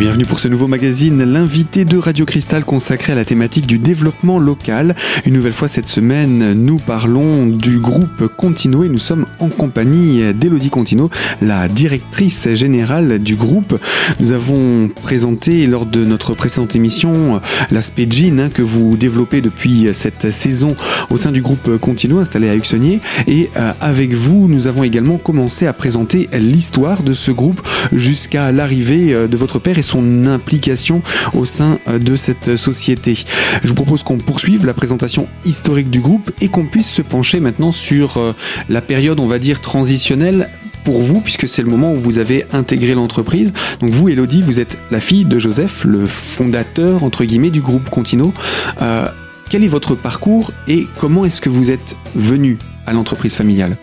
bienvenue pour ce nouveau magazine, l'invité de Radio Cristal consacré à la thématique du développement local. Une nouvelle fois cette semaine, nous parlons du groupe Contino et nous sommes en compagnie d'Elodie Contino, la directrice générale du groupe. Nous avons présenté lors de notre précédente émission l'aspect jean hein, que vous développez depuis cette saison au sein du groupe Contino installé à Uxonnier et euh, avec vous, nous avons également commencé à présenter l'histoire de ce groupe jusqu'à l'arrivée euh, de votre père et son implication au sein euh, de cette société. Je vous propose qu'on poursuive la présentation historique du groupe et qu'on puisse se pencher maintenant sur euh, la période, on va dire, transitionnelle pour vous, puisque c'est le moment où vous avez intégré l'entreprise. Donc vous, Elodie, vous êtes la fille de Joseph, le fondateur, entre guillemets, du groupe Contino. Euh, quel est votre parcours et comment est-ce que vous êtes venu à l'entreprise familiale?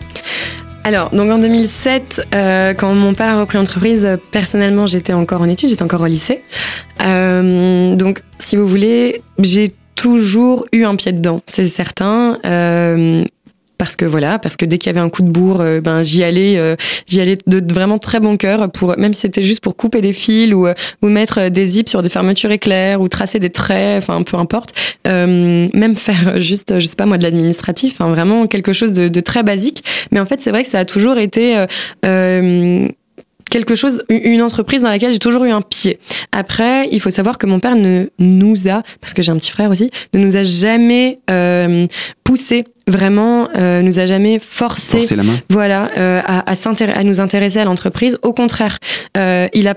Alors, donc en 2007, euh, quand mon père a repris l'entreprise, personnellement, j'étais encore en études, j'étais encore au lycée. Euh, donc, si vous voulez, j'ai toujours eu un pied dedans, c'est certain. Euh, parce que voilà, parce que dès qu'il y avait un coup de bourre, euh, ben j'y allais, euh, j'y allais de, vraiment très bon cœur pour même si c'était juste pour couper des fils ou, euh, ou mettre des zips sur des fermetures éclairs ou tracer des traits, enfin peu importe, euh, même faire juste, je sais pas moi, de l'administratif, enfin vraiment quelque chose de, de, très basique. Mais en fait, c'est vrai que ça a toujours été euh, quelque chose, une entreprise dans laquelle j'ai toujours eu un pied. Après, il faut savoir que mon père ne nous a, parce que j'ai un petit frère aussi, ne nous a jamais euh, poussé vraiment euh, nous a jamais forcé, la main. voilà euh, à, à, à, nous intéresser à l'entreprise au contraire euh, il a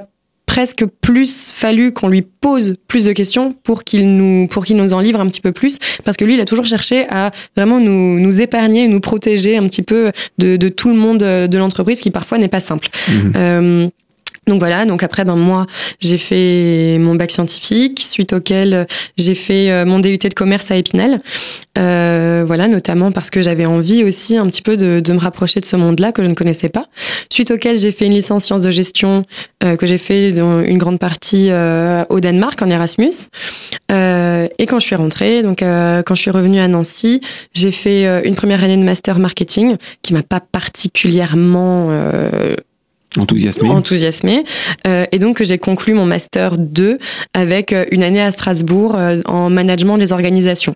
presque plus fallu qu'on lui pose plus de questions pour qu'il nous pour qu'il nous en livre un petit peu plus parce que lui il a toujours cherché à vraiment nous, nous épargner nous protéger un petit peu de, de tout le monde de l'entreprise qui parfois n'est pas simple Mmh. euh, donc voilà, donc après, ben moi, j'ai fait mon bac scientifique, suite auquel j'ai fait euh, mon DUT de commerce à Épinal. Euh, voilà, notamment parce que j'avais envie aussi un petit peu de, de me rapprocher de ce monde-là que je ne connaissais pas. Suite auquel j'ai fait une licence sciences de gestion euh, que j'ai fait dans une grande partie euh, au Danemark en Erasmus. Euh, et quand je suis rentrée, donc euh, quand je suis revenue à Nancy, j'ai fait une première année de master marketing qui m'a pas particulièrement Enthousiasmé. Enthousiasmé. Euh, et donc, j'ai conclu mon master 2 avec euh, une année à Strasbourg euh, en management des organisations.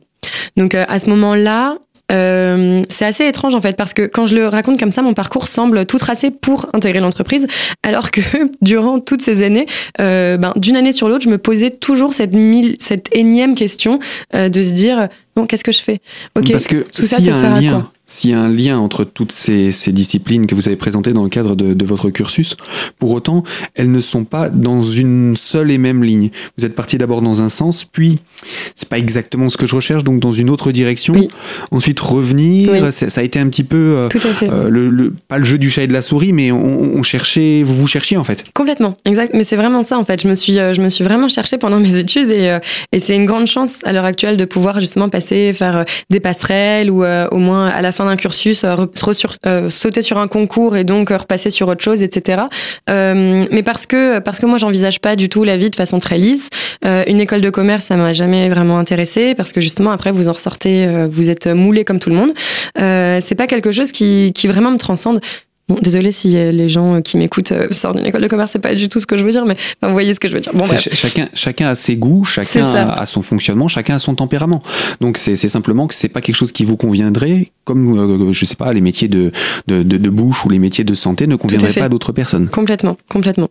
Donc, euh, à ce moment-là, euh, c'est assez étrange en fait parce que quand je le raconte comme ça, mon parcours semble tout tracé pour intégrer l'entreprise, alors que durant toutes ces années, euh, ben, d'une année sur l'autre, je me posais toujours cette, mille, cette énième question de se dire bon, qu'est-ce que je fais Ok, parce que tout ça, ça sert à quoi s'il y a un lien entre toutes ces, ces, disciplines que vous avez présentées dans le cadre de, de, votre cursus, pour autant, elles ne sont pas dans une seule et même ligne. Vous êtes parti d'abord dans un sens, puis c'est pas exactement ce que je recherche, donc dans une autre direction. Oui. Ensuite revenir, oui. ça, ça, a été un petit peu euh, euh, le, le, pas le jeu du chat et de la souris, mais on, on, cherchait, vous vous cherchiez en fait. Complètement, exact. Mais c'est vraiment ça en fait. Je me suis, euh, je me suis vraiment cherché pendant mes études et, et c'est une grande chance à l'heure actuelle de pouvoir justement passer, faire des passerelles ou au moins à la fin d'un cursus, euh, euh, sauter sur un concours et donc euh, repasser sur autre chose, etc. Euh, mais parce que parce que moi j'envisage pas du tout la vie de façon très lisse. Euh, une école de commerce, ça m'a jamais vraiment intéressé parce que justement après vous en ressortez, vous êtes moulé comme tout le monde. c'est pas quelque chose qui qui vraiment me transcende. Bon, désolé si les gens qui m'écoutent euh, sortent d'une école de commerce, c'est pas du tout ce que je veux dire, mais enfin, vous voyez ce que je veux dire. Bon, ch chacun, chacun a ses goûts, chacun a, a, son fonctionnement, chacun a son tempérament. Donc c'est simplement que c'est pas quelque chose qui vous conviendrait, comme euh, je sais pas les métiers de, de, de, de, bouche ou les métiers de santé ne conviendraient pas à d'autres personnes. Complètement, complètement.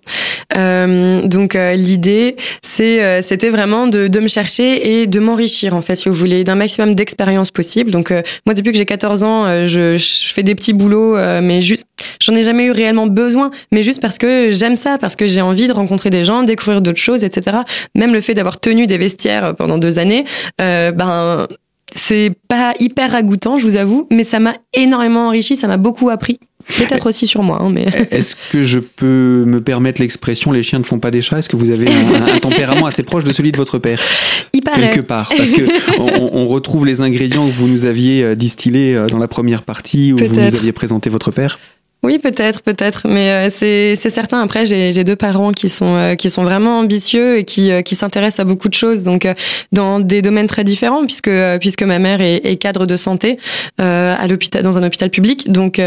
Euh, donc euh, l'idée, c'est euh, c'était vraiment de, de me chercher et de m'enrichir en fait, si vous voulez, d'un maximum d'expérience possible. Donc moi depuis que j'ai 14 ans, je, je, fais des petits boulots, mais juste J'en ai jamais eu réellement besoin, mais juste parce que j'aime ça, parce que j'ai envie de rencontrer des gens, découvrir d'autres choses, etc. Même le fait d'avoir tenu des vestiaires pendant deux années, euh, ben c'est pas hyper ragoûtant, je vous avoue, mais ça m'a énormément enrichi, ça m'a beaucoup appris. Peut-être aussi sur moi, hein, mais. Est-ce que je peux me permettre l'expression les chiens ne font pas des chats? Est-ce que vous avez un, un, tempérament assez proche de celui de votre père? Il paraît. Quelque part, parce que on, on, retrouve les ingrédients que vous nous aviez distillés dans la première partie où vous nous aviez présenté votre père. Oui, peut-être, peut-être, mais euh, c'est certain. Après, j'ai deux parents qui sont euh, qui sont vraiment ambitieux et qui euh, qui s'intéressent à beaucoup de choses, donc dans des domaines très différents, puisque puisque ma mère est, est cadre de santé à l'hôpital dans un hôpital public, donc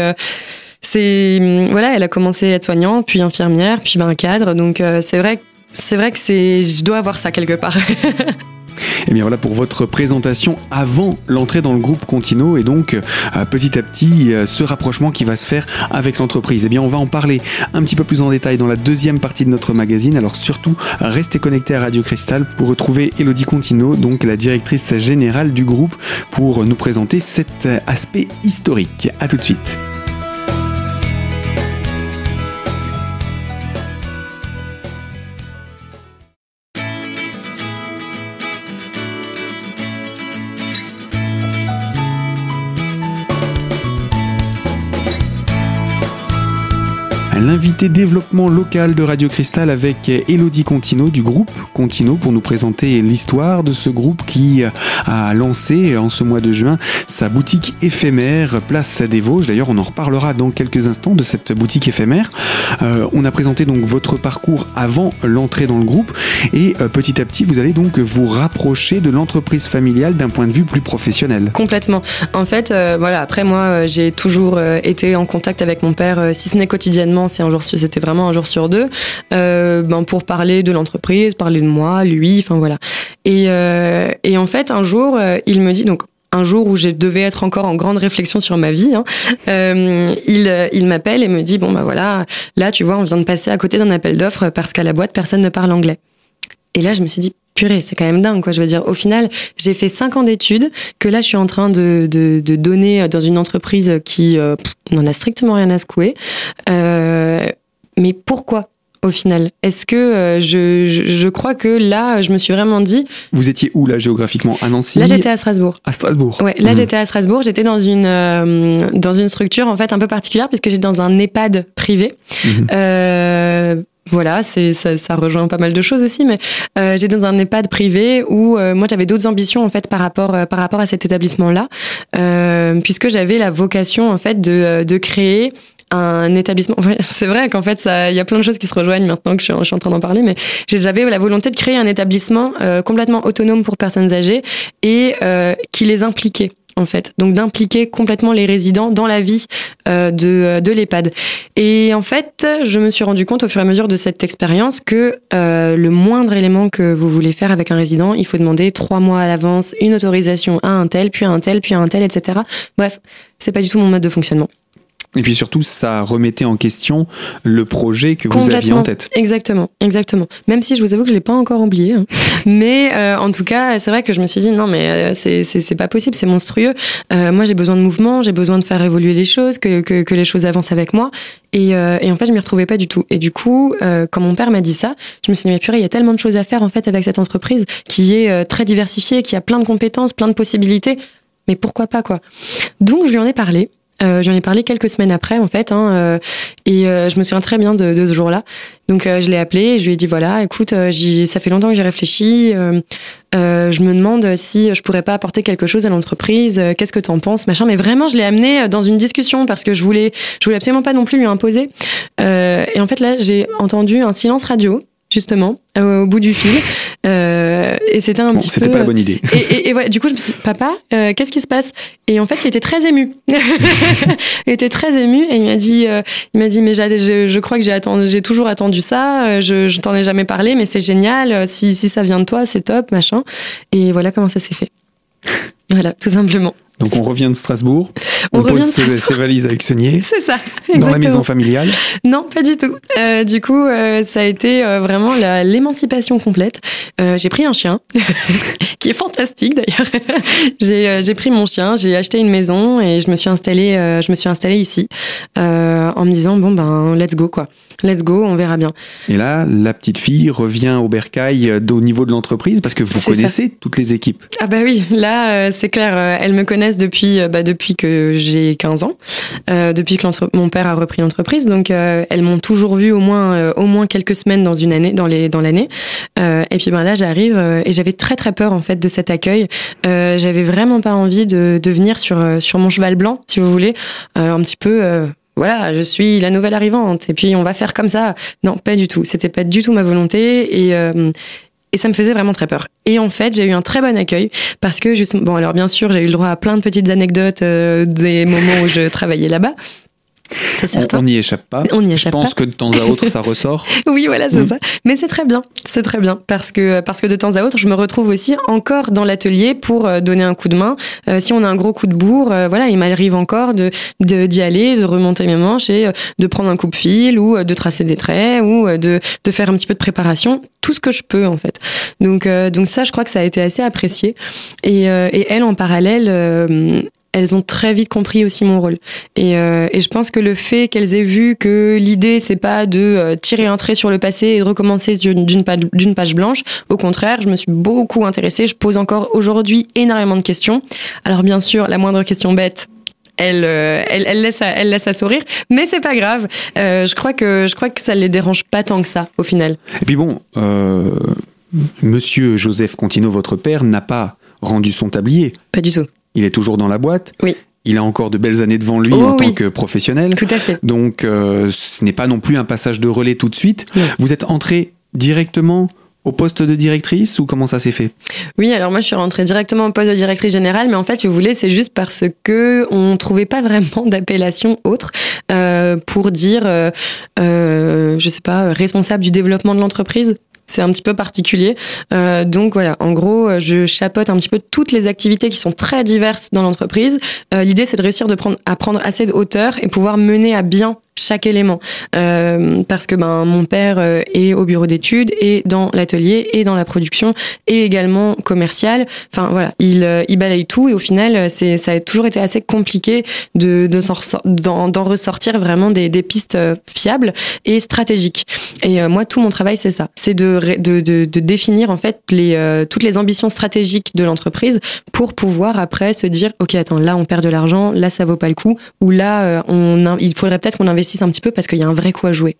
c'est voilà, elle a commencé à être soignante, puis infirmière, puis ben cadre, donc c'est vrai c'est vrai que c'est, je dois avoir ça quelque part. Et eh bien voilà pour votre présentation avant l'entrée dans le groupe Contino et donc euh, petit à petit euh, ce rapprochement qui va se faire avec l'entreprise. Et eh bien on va en parler un petit peu plus en détail dans la deuxième partie de notre magazine. Alors surtout restez connectés à Radio Cristal pour retrouver Elodie Contino, donc la directrice générale du groupe, pour nous présenter cet aspect historique. A tout de suite. L'invité développement local de Radio Cristal avec Elodie Contino du groupe Contino pour nous présenter l'histoire de ce groupe qui a lancé en ce mois de juin sa boutique éphémère Place des Vosges. D'ailleurs, on en reparlera dans quelques instants de cette boutique éphémère. Euh, on a présenté donc votre parcours avant l'entrée dans le groupe et euh, petit à petit, vous allez donc vous rapprocher de l'entreprise familiale d'un point de vue plus professionnel. Complètement. En fait, euh, voilà, après moi, j'ai toujours été en contact avec mon père, si ce n'est quotidiennement c'est un jour, c'était vraiment un jour sur deux, euh, ben pour parler de l'entreprise, parler de moi, lui, enfin voilà. Et, euh, en fait, un jour, euh, il me dit donc un jour où je devais être encore en grande réflexion sur ma vie, hein, il, il m'appelle et me dit bon bah voilà, là tu vois, on vient de passer à côté d'un appel d'offres parce qu'à la boîte personne ne parle anglais. Et là je me suis dit purée, c'est quand même dingue quoi. Je veux dire, au final, j'ai fait cinq ans d'études que là je suis en train de, de, de donner dans une entreprise qui n'en a strictement rien à secouer. Euh, mais pourquoi au final? Est-ce que euh, je, je, crois que là, je me suis vraiment dit. Vous étiez où là géographiquement? À Nancy? Là, j'étais à Strasbourg. À Strasbourg. Ouais, là, mmh. j'étais à Strasbourg. J'étais dans une euh, dans une structure en fait un peu particulière puisque j'étais dans un EHPAD privé. Mmh. Euh, voilà, c'est ça, ça, rejoint pas mal de choses aussi, mais euh, j'étais dans un EHPAD privé où moi j'avais d'autres ambitions en fait par rapport par rapport à cet établissement-là, puisque j'avais la vocation en fait de de créer un établissement. c'est vrai qu'en fait, il y a plein de choses qui se rejoignent maintenant que je suis, en train d'en parler, mais j'avais la volonté de créer un établissement euh, complètement autonome pour personnes âgées et euh, qui les impliquait en fait. Donc d'impliquer complètement les résidents dans la vie euh, de, de l'EHPAD. Et en fait, je me suis rendu compte au fur et à mesure de cette expérience que le moindre élément que vous voulez faire avec un résident, il faut demander trois mois à l'avance une autorisation à un tel, puis à un tel, puis à un tel, etc. Bref, c'est pas du tout mon mode de fonctionnement. Et puis surtout, ça remettait en question le projet que vous aviez en tête. Exactement, exactement. Même si je vous avoue que je l'ai pas encore oublié, hein. mais euh, en tout cas, c'est vrai que je me suis dit non, mais euh, c'est pas possible, c'est monstrueux. Euh, moi, j'ai besoin de mouvement, j'ai besoin de faire évoluer les choses, que que, que les choses avancent avec moi. Et, euh, et en fait, je m'y retrouvais pas du tout. Et du coup, quand mon père m'a dit ça, je me suis dit mais purée, il y a tellement de choses à faire en fait avec cette entreprise qui est très diversifiée, qui a plein de compétences, plein de possibilités. Mais pourquoi pas quoi? Donc je lui en ai parlé. Euh, J'en ai parlé quelques semaines après, en fait, hein, euh, et euh, je me souviens très bien de, de ce jour-là. Donc, euh, je l'ai appelé et je lui ai dit voilà, écoute, ça fait longtemps que j'ai réfléchi. je me demande si je pourrais pas apporter quelque chose à l'entreprise. Qu'est-ce que tu en penses, machin. Mais vraiment, je l'ai amené dans une discussion parce que je voulais, je voulais absolument pas non plus lui imposer. et en fait, là, j'ai entendu un silence radio justement au bout du fil. Euh, et c'était un petit peu c'était pas la bonne idée. et, et, et ouais, du coup je me suis dit papa euh, qu'est-ce qui se passe? Et en fait il était très ému. Il était très ému et il m'a dit euh, il m'a dit mais je, je crois que j'ai attendu j'ai toujours attendu ça euh, je, je t'en ai jamais parlé mais c'est génial si si ça vient de toi c'est top machin. Et voilà comment ça s'est fait. Voilà tout simplement donc on revient de Strasbourg, on, pose ses, valises avec Saunier. C'est ça. Exactement. Dans la maison familiale. Non, pas du tout. Euh, du coup, euh, ça a été euh, vraiment l'émancipation complète. Euh, j'ai pris un chien, qui est fantastique d'ailleurs. j'ai pris mon chien, j'ai acheté une maison et je me suis installée, je me suis installée ici en me disant bon ben let's go quoi. Let's go, on verra bien. Et là, la petite fille revient au bercail au niveau de l'entreprise parce que vous connaissez toutes les équipes. Ah bah oui, là c'est clair, elle me connaît depuis, euh, bah, depuis que j'ai 15 ans, euh, depuis que mon père a repris l'entreprise. Donc, euh, elles m'ont toujours vu au moins, au moins quelques semaines dans une année, dans les, dans l'année. et puis, ben là, j'arrive et j'avais très très peur en fait de cet accueil. j'avais vraiment pas envie de, de venir sur sur mon cheval blanc, si vous voulez, un petit peu voilà, je suis la nouvelle arrivante et puis on va faire comme ça. Non, pas du tout. C'était pas du tout ma volonté et et ça me faisait vraiment très peur. Et en fait, j'ai eu un très bon accueil parce que justement, bon alors bien sûr, j'ai eu le droit à plein de petites anecdotes euh, des moments où je travaillais là-bas. C'est certain. On n'y échappe pas. On n'y échappe Je pense que de temps à autre, ça ressort. Oui, voilà, c'est Mm. ça. Mais c'est très bien, c'est très bien parce que parce que de temps à autre, je me retrouve aussi encore dans l'atelier pour euh, donner un coup de main. Euh, si on a un gros coup de bourre, euh, voilà, il m'arrive encore de de- d'y aller, de remonter mes manches et de prendre un coupe-fil ou euh, de tracer des traits ou de de faire un petit peu de préparation, tout ce que je peux en fait. Donc euh, donc ça, je crois que ça a été assez apprécié. Et et elle en parallèle. Elles ont très vite compris aussi mon rôle. Et, euh, et je pense que le fait qu'elles aient vu que l'idée, c'est pas de euh, tirer un trait sur le passé et de recommencer d'une page, blanche. Au contraire, je me suis beaucoup intéressée. Je pose encore aujourd'hui énormément de questions. Alors bien sûr, la moindre question bête. Elle, euh, elle, elle, laisse à, elle laisse à sourire, mais c'est pas grave. Euh, je crois que je crois que ça les dérange pas tant que ça au final. Et puis bon, euh, Monsieur Joseph Contino, votre père, n'a pas rendu son tablier. Pas du tout. Il est toujours dans la boîte. Oui. Il a encore de belles années devant lui Oh en tant que professionnel. Tout à fait. Donc, euh, ce n'est pas non plus un passage de relais tout de suite. Vous êtes entré directement au poste de directrice ou comment ça s'est fait? Oui, alors moi je suis rentrée directement au poste de directrice générale, mais en fait, si vous voulez, c'est juste parce que on trouvait pas vraiment d'appellation autre euh, pour dire, euh, euh, je sais pas, responsable du développement de l'entreprise. C'est un petit peu particulier. Euh, donc voilà, en gros, euh, je chapeaute un petit peu toutes les activités qui sont très diverses dans l'entreprise. Euh, L'idée, c'est de réussir de prendre, à prendre assez de hauteur et pouvoir mener à bien chaque élément. Euh, parce que ben mon père euh, est au bureau d'études et dans l'atelier et dans la production et également commercial. Enfin voilà, il, euh, il balaye tout et au final, c'est ça a toujours été assez compliqué de de s'en d'en ressortir vraiment des, des pistes fiables et stratégiques. Et moi, tout mon travail, c'est ça, c'est de, de, définir en fait les toutes les ambitions stratégiques de l'entreprise pour pouvoir après se dire, ok, attends, là on perd de l'argent, là ça vaut pas le coup, ou là on, il faudrait peut-être qu'on investisse un petit peu parce qu'il y a un vrai coup à jouer.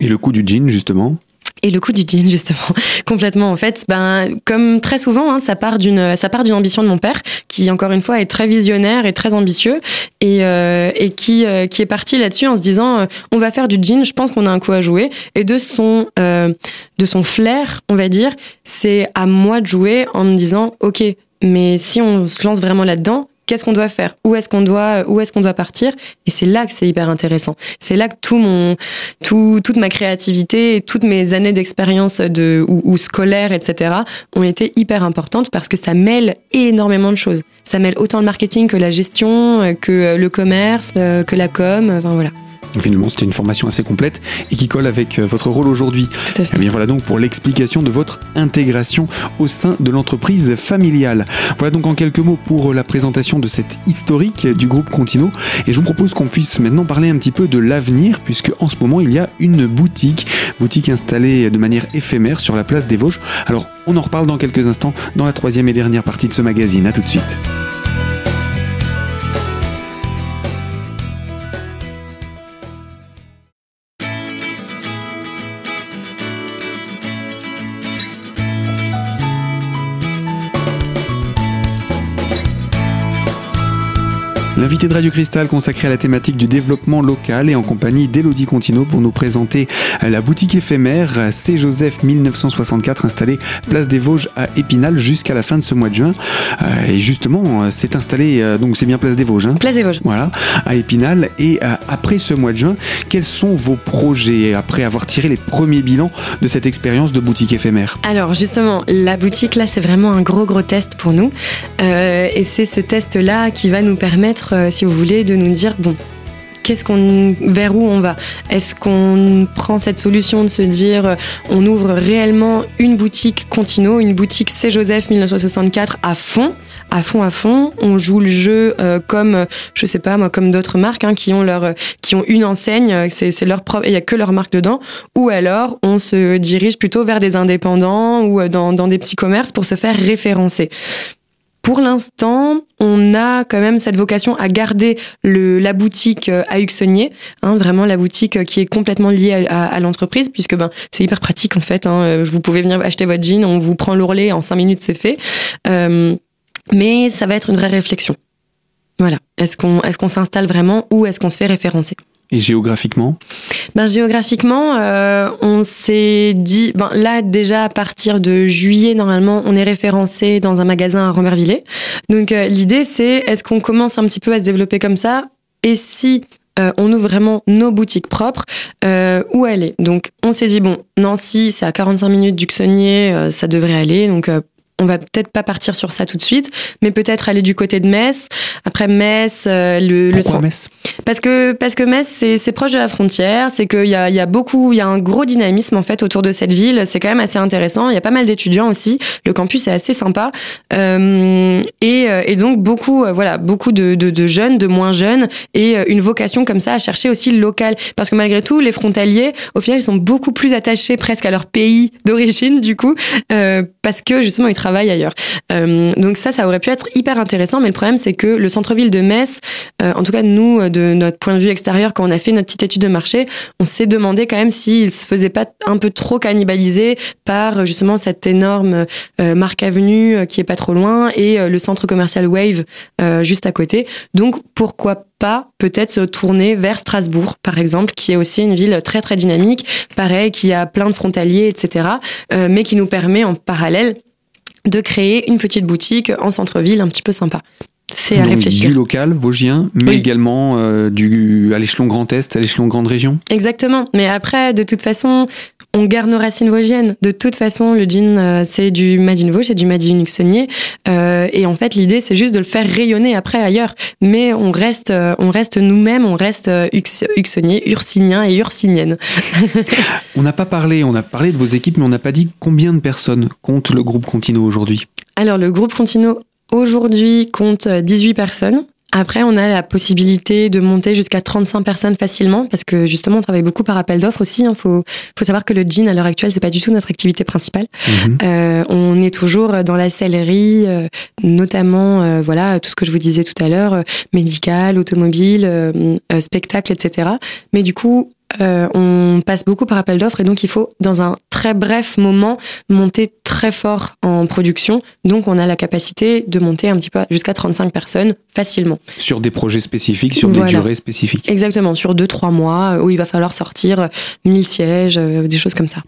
Et le coup du jean, justement? Et le coup du jean, justement, complètement. En fait, ben, comme très souvent, hein, ça part d'une, ça part d'une ambition de mon père, qui encore une fois est très visionnaire et très ambitieux, et, euh, et qui, euh, qui est parti là-dessus en se disant, euh, on va faire du jean. Je pense qu'on a un coup à jouer. Et de son, de son flair, on va dire, c'est à moi de jouer en me disant, ok, mais si on se lance vraiment là-dedans. Qu'est-ce qu'on doit faire Où est-ce qu'on doit où est-ce qu'on doit partir Et c'est là que c'est hyper intéressant. C'est là que tout mon tout, toute ma créativité, toutes mes années d'expérience de ou, ou scolaire, etc., ont été hyper importantes parce que ça mêle énormément de choses. Ça mêle autant le marketing que la gestion, euh, que euh, le commerce, euh, que la com. Enfin voilà. Donc, Finalement, c'était une formation assez complète et qui colle avec euh, votre rôle aujourd'hui. À fait. Eh bien voilà donc pour l'explication de votre intégration au sein de l'entreprise familiale. Voilà donc en quelques mots pour la présentation de cette historique du groupe Contino. Et je vous propose qu'on puisse maintenant parler un petit peu de l'avenir, puisque en ce moment il y a une boutique, boutique installée de manière éphémère sur la place des Vosges. Alors on en reparle dans quelques instants dans la troisième et dernière partie de ce magazine. A tout de suite. L'invité de Radio Cristal consacré à la thématique du développement local et en compagnie d'Elodie Contino pour nous présenter la boutique éphémère C. Joseph 1964 installée place des Vosges à Épinal jusqu'à la fin de ce mois de juin. Euh, Et justement, euh, c'est installé, euh, donc c'est bien place des Vosges. hein Place des Vosges. voilà, à Épinal. Et après ce mois de juin, quels sont vos projets après avoir tiré les premiers bilans de cette expérience de boutique éphémère? Alors justement, la boutique là, c'est vraiment un gros gros test pour nous, Euh, et c'est ce test là qui va nous permettre, euh, si vous voulez, de nous dire bon. Qu'est-ce qu'on, vers où on va? Est-ce qu'on prend cette solution de se dire, euh, on ouvre réellement une boutique Contino, une boutique C Joseph 1964 à fond, à fond, à fond. On joue le jeu euh, comme, je sais pas moi, comme d'autres marques hein, qui ont leur, qui ont une enseigne, c'est, leur propre, il y a que leur marque dedans. Ou alors on se dirige plutôt vers des indépendants ou dans des petits commerces pour se faire référencer. Pour l'instant, on a quand même cette vocation à garder le, la boutique euh, à Huxonnier, hein, vraiment la boutique euh, qui est complètement liée à, l'entreprise, puisque ben, c'est hyper pratique en fait. Hein, Euh, vous pouvez venir acheter votre jean, on vous prend l'ourlet, en cinq minutes c'est fait. Euh, mais ça va être une vraie réflexion. Voilà. Est-ce qu'on est-ce qu'on s'installe vraiment ou est-ce qu'on se fait référencer? Et géographiquement ben, géographiquement, euh, on s'est dit, ben, là déjà à partir de juillet, normalement, on est référencé dans un magasin à Romervillers. Donc euh, l'idée c'est, est-ce qu'on commence un petit peu à se développer comme ça? Et si on ouvre vraiment nos boutiques propres où aller? Donc on s'est dit bon, Nancy, c'est à 45 minutes du Xonnier, ça devrait aller. Donc on va peut-être pas partir sur ça tout de suite, mais peut-être aller du côté de Metz. Après Metz, euh, le, Pourquoi Metz? Parce que parce que Metz c'est proche de la frontière, c'est qu'il y a, y a beaucoup, il y a un gros dynamisme en fait autour de cette ville. C'est quand même assez intéressant. Il y a pas mal d'étudiants aussi. Le campus est assez sympa euh, et, euh, et, donc beaucoup voilà beaucoup de, de, de, jeunes, de moins jeunes et une vocation comme ça à chercher aussi le local. Parce que malgré tout, les frontaliers au final ils sont beaucoup plus attachés presque à leur pays d'origine du coup parce que justement ils travail ailleurs. Euh, donc ça, ça aurait pu être hyper intéressant, mais le problème, c'est que le centre-ville de Metz, euh, en tout cas nous, de notre point de vue extérieur, quand on a fait notre petite étude de marché, on s'est demandé quand même s'il se faisait pas un peu trop cannibaliser par justement cette énorme euh, marque avenue qui est pas trop loin et le centre commercial Wave juste à côté. Donc pourquoi pas peut-être se tourner vers Strasbourg, par exemple, qui est aussi une ville très très dynamique, pareil, qui a plein de frontaliers, etc., mais qui nous permet en parallèle de créer une petite boutique en centre-ville un petit peu sympa. C'est à réfléchir. Du local vosgien, mais également euh, du à l'échelon Grand Est, à l'échelon Grande Région? Exactement. Mais après, de toute façon, on garde nos racines vosgiennes. De toute façon, le jean, euh, c'est du Made in Vosges, c'est du Made in Uxonnier. Euh, et en fait, l'idée, c'est juste de le faire rayonner après ailleurs. Mais on reste, euh, on reste nous-mêmes, on reste Uxonnier, Ursinien et Ursinienne. on n'a pas parlé, on a parlé de vos équipes, mais on n'a pas dit combien de personnes compte le groupe Contino aujourd'hui? Alors, le groupe Contino aujourd'hui compte 18 personnes. Après, on a la possibilité de monter jusqu'à 35 personnes facilement parce que justement, on travaille beaucoup par appel d'offres aussi. Il hein. faut, faut savoir que le jean, à l'heure actuelle, c'est pas du tout notre activité principale. Mhm. Euh, on est toujours dans la sellerie, euh, notamment, euh, voilà, tout ce que je vous disais tout à l'heure, médical, automobile, spectacle, etc. Mais du coup, euh, on passe beaucoup par appel d'offres et donc il faut dans un très bref moment monter très fort en production. Donc on a la capacité de monter un petit peu jusqu'à 35 personnes facilement. Sur des projets spécifiques, sur des durées spécifiques. Exactement, sur 2-3 mois où il va falloir sortir 1000 sièges, euh, des choses comme ça.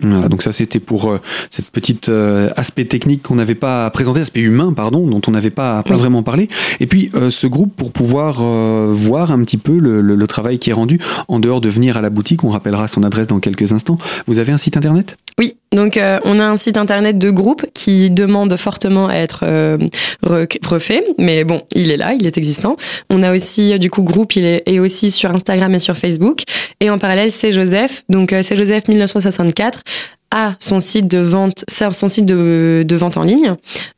Voilà, donc ça c'était pour euh, cette petite euh, aspect technique qu'on n'avait pas présenté, aspect humain pardon, dont on n'avait pas, pas vraiment parlé. Et puis euh, ce groupe pour pouvoir voir un petit peu le, le, travail qui est rendu en dehors de venir à la boutique, on rappellera son adresse dans quelques instants. Vous avez un site internet? Oui, donc on a un site internet de groupe qui demande fortement à être refait, mais bon, il est là, il est existant. On a aussi du coup groupe, il est, aussi sur Instagram et sur Facebook. Et en parallèle, c'est Joseph, donc c'est Joseph 1964 a son site de vente, son site de, vente en ligne,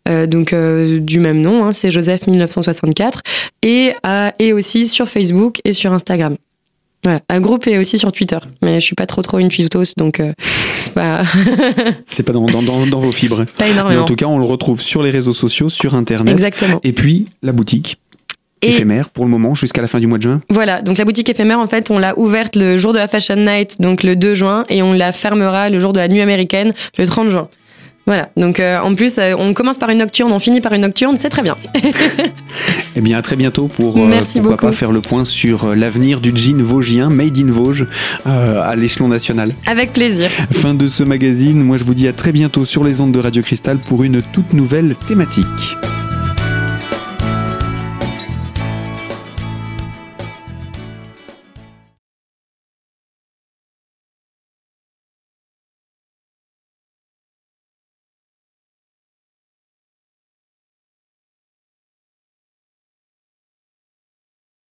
euh, donc euh, du même nom, hein, c'est Joseph 1964, et, et aussi sur Facebook et sur Instagram. Voilà. Un groupe est aussi sur Twitter, mais je suis pas trop trop une tweetos, donc euh, pas. c'est pas dans, dans, dans, vos fibres. Pas énormément. Mais en tout cas, on le retrouve sur les réseaux sociaux, sur Internet. Exactement. Et puis la boutique éphémère pour le moment jusqu'à la fin du mois de juin. Voilà, donc la boutique éphémère en fait on l'a ouverte le jour de la Fashion Night, donc le 2 juin, et on la fermera le jour de la nuit américaine, le 30 juin. Voilà, donc euh, en plus euh, on commence par une nocturne, on finit par une nocturne, c'est très bien. eh bien à très bientôt pour euh, pourquoi pas faire le point sur l'avenir du jean vosgien, made in Vosges, à l'échelon national. Avec plaisir. Fin de ce magazine, moi je vous dis à très bientôt sur les ondes de Radio Cristal pour une toute nouvelle thématique.